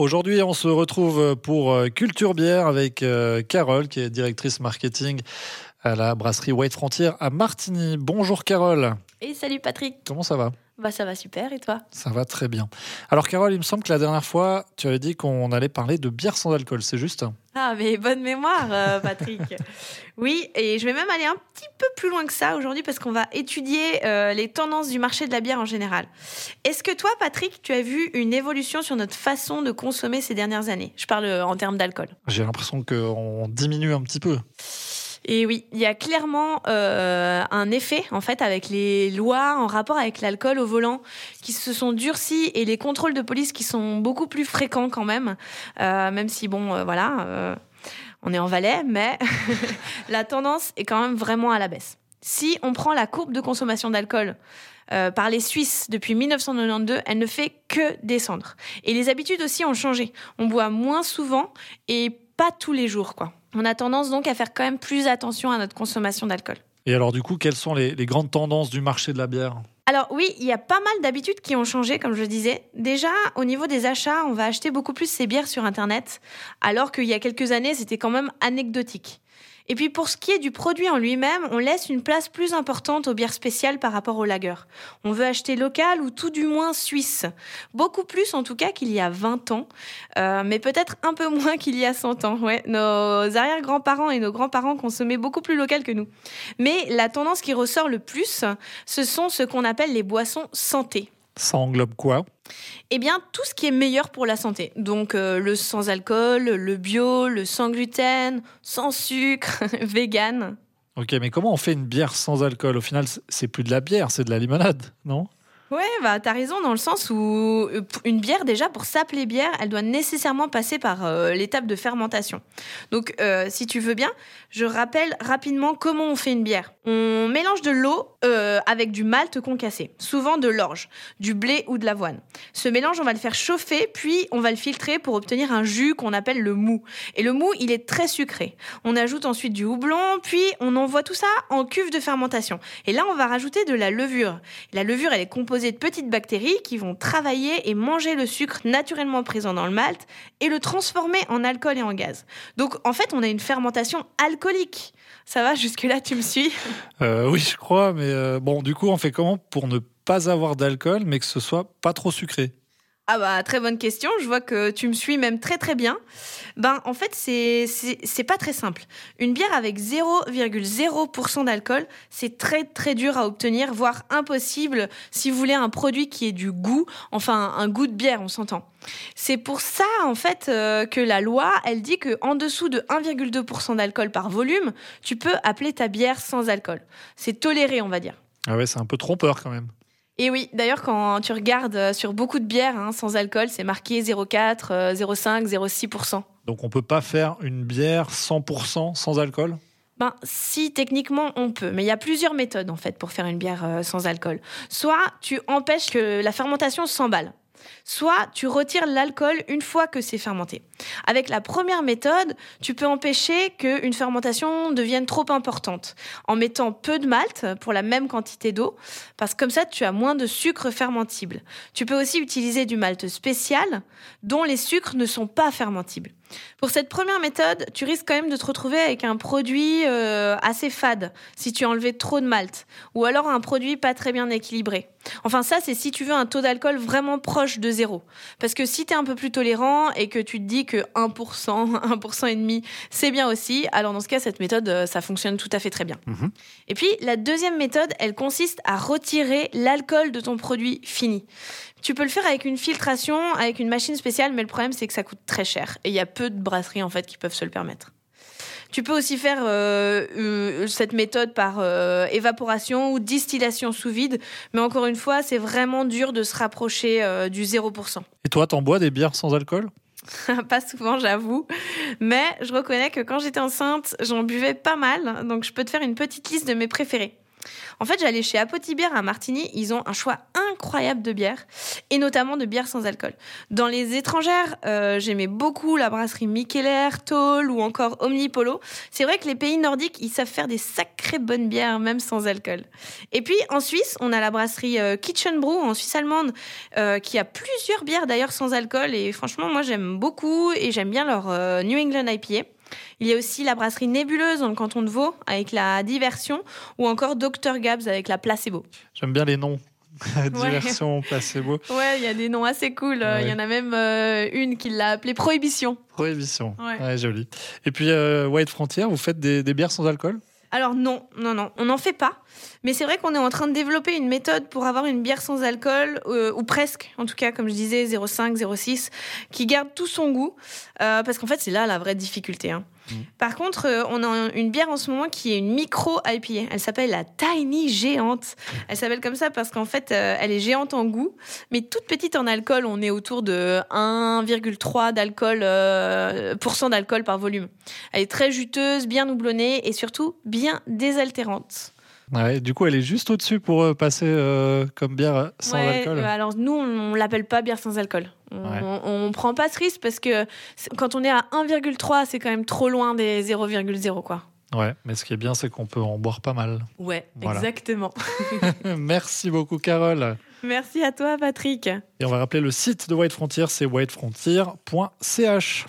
Aujourd'hui, on se retrouve pour euh, Culture Bière avec euh, Carole, qui est directrice marketing à la brasserie White Frontier à Martigny. Bonjour Carole. Et salut Patrick. Comment ça va Bah ça va super et toi? Ça va très bien. Alors Carole, il me semble que la dernière fois, tu avais dit qu'on allait parler de bière sans alcool, c'est juste? Ah mais bonne mémoire euh, Patrick. oui, et je vais même aller un petit peu plus loin que ça aujourd'hui parce qu'on va étudier euh, les tendances du marché de la bière en général. Est-ce que toi Patrick, tu as vu une évolution sur notre façon de consommer ces dernières années? Je parle euh, en termes d'alcool. J'ai l'impression qu'on diminue un petit peu. Et oui, il y a clairement euh, un effet en fait avec les lois en rapport avec l'alcool au volant qui se sont durcies et les contrôles de police qui sont beaucoup plus fréquents quand même, euh, même si bon, euh, voilà, on est en Valais, mais la tendance est quand même vraiment à la baisse. Si on prend la courbe de consommation d'alcool par les Suisses depuis 1992, elle ne fait que descendre. Et les habitudes aussi ont changé. On boit moins souvent et pas tous les jours, quoi. On a tendance donc à faire quand même plus attention à notre consommation d'alcool. Et alors du coup, quelles sont les, les grandes tendances du marché de la bière? Alors oui, il y a pas mal d'habitudes qui ont changé, comme je disais. Déjà, au niveau des achats, on va acheter beaucoup plus ces bières sur Internet, alors qu'il y a quelques années, c'était quand même anecdotique. Et puis pour ce qui est du produit en lui-même, on laisse une place plus importante aux bières spéciales par rapport aux lagers. On veut acheter local ou tout du moins suisse. Beaucoup plus en tout cas qu'il y a 20 ans, euh, mais peut-être un peu moins qu'il y a 100 ans. Ouais, nos arrière-grands-parents et nos grands-parents consommaient beaucoup plus local que nous. Mais la tendance qui ressort le plus, ce sont ce qu'on appelle les boissons santé. Ça englobe quoi Eh bien, tout ce qui est meilleur pour la santé. Donc, euh, le sans alcool, le bio, le sans gluten, sans sucre, vegan. Ok, mais comment on fait une bière sans alcool? Au final, c'est plus de la bière, c'est de la limonade, non? Ouais, bah t'as raison dans le sens où euh, une bière déjà pour s'appeler bière, elle doit nécessairement passer par euh, l'étape de fermentation. Donc euh, si tu veux bien, je rappelle rapidement comment on fait une bière. On mélange de l'eau euh, avec du malt concassé, souvent de l'orge, du blé ou de l'avoine. Ce mélange, on va le faire chauffer, puis on va le filtrer pour obtenir un jus qu'on appelle le mou. Et le mou, il est très sucré. On ajoute ensuite du houblon, puis on envoie tout ça en cuve de fermentation. Et là, on va rajouter de la levure. La levure, elle est composée de petites bactéries qui vont travailler et manger le sucre naturellement présent dans le malt et le transformer en alcool et en gaz. Donc en fait, on a une fermentation alcoolique. Ça va, jusque-là, tu me suis? Euh, Oui, je crois, mais euh, bon, du coup, on fait comment pour ne pas avoir d'alcool, mais que ce soit pas trop sucré? Ah bah très bonne question, je vois que tu me suis même très très bien. Ben en fait c'est pas très simple. Une bière avec 0,0% d'alcool, c'est très très dur à obtenir, voire impossible si vous voulez un produit qui ait du goût, enfin un goût de bière, on s'entend. C'est pour ça en fait euh, que la loi, elle dit que en dessous de 1,2% d'alcool par volume, tu peux appeler ta bière sans alcool. C'est toléré, on va dire. Ah ouais, c'est un peu trompeur quand même. Et oui, d'ailleurs, quand tu regardes euh, sur beaucoup de bières hein, sans alcool, c'est marqué 0,4, 0,5, 0,6%. Donc on peut pas faire une bière 100% sans alcool? Ben, si techniquement on peut, mais il y a plusieurs méthodes en fait pour faire une bière euh, sans alcool. Soit tu empêches que la fermentation s'emballe, soit tu retires l'alcool une fois que c'est fermenté. Avec la première méthode, tu peux empêcher qu'une fermentation devienne trop importante en mettant peu de malt pour la même quantité d'eau, parce que comme ça tu as moins de sucre fermentible. Tu peux aussi utiliser du malt spécial dont les sucres ne sont pas fermentibles. Pour cette première méthode, tu risques quand même de te retrouver avec un produit euh, assez fade si tu enlevais trop de malt, ou alors un produit pas très bien équilibré. Enfin ça, c'est si tu veux un taux d'alcool vraiment proche de zéro. Parce que si tu es un peu plus tolérant et que tu te dis que 1%, 1% et demi, c'est bien aussi, alors dans ce cas, cette méthode, euh, ça fonctionne tout à fait très bien. Mmh. Et puis, la deuxième méthode, elle consiste à retirer l'alcool de ton produit fini. Tu peux le faire avec une filtration, avec une machine spéciale, mais le problème, c'est que ça coûte très cher. Et il y a peu de brasseries, en fait, qui peuvent se le permettre. Tu peux aussi faire euh, euh, cette méthode par euh, évaporation ou distillation sous vide, mais encore une fois, c'est vraiment dur de se rapprocher du 0%. Et toi, t'en bois des bières sans alcool? Pas souvent, j'avoue. Mais je reconnais que quand j'étais enceinte, j'en buvais pas mal. Donc je peux te faire une petite liste de mes préférés. En fait, j'allais chez Apothibière à Martigny. Ils ont un choix incroyable de bières, et notamment de bières sans alcool. Dans les étrangères, euh, j'aimais beaucoup la brasserie Mikkeller, Toll ou encore Omnipolo. C'est vrai que les pays nordiques, ils savent faire des sacrées bonnes bières, même sans alcool. Et puis en Suisse, on a la brasserie euh, Kitchen Brew en Suisse allemande, euh, qui a plusieurs bières d'ailleurs sans alcool. Et franchement, moi j'aime beaucoup et j'aime bien leur New England IPA. Il y a aussi la brasserie Nébuleuse dans le canton de Vaud avec la Diversion ou encore Dr Gabs avec la Placebo. J'aime bien les noms. Diversion, placebo. Ouais, il y a des noms assez cool. Il y en a même euh, une qui l'a appelée Prohibition. Prohibition. Ouais, joli. Et puis, euh, White Frontier, vous faites des, des bières sans alcool? Alors non, non, non, on n'en fait pas. Mais c'est vrai qu'on est en train de développer une méthode pour avoir une bière sans alcool, euh, ou presque, en tout cas, comme je disais, 0,5, 0,6, qui garde tout son goût. Euh, parce qu'en fait, c'est là la vraie difficulté. Hein. Mmh. Par contre, euh, on a une bière en ce moment qui est une micro IPA. Elle s'appelle la Tiny Géante. Elle s'appelle comme ça parce qu'en fait, elle est géante en goût, mais toute petite en alcool. On est autour de 1,3 d'alcool, d'alcool par volume. Elle est très juteuse, bien houblonnée et surtout bien désaltérante du coup, elle est juste au-dessus pour euh, passer euh, comme bière sans alcool. Euh, alors nous, on l'appelle pas bière sans alcool. On, ne prend pas ce risque parce que quand on est à 1,3, c'est quand même trop loin des 0,0 quoi. Ouais, mais ce qui est bien, c'est qu'on peut en boire pas mal. Ouais, exactement. Merci beaucoup, Carole. Merci à toi, Patrick. Et on va rappeler le site de White Frontier, c'est whitefrontier.ch.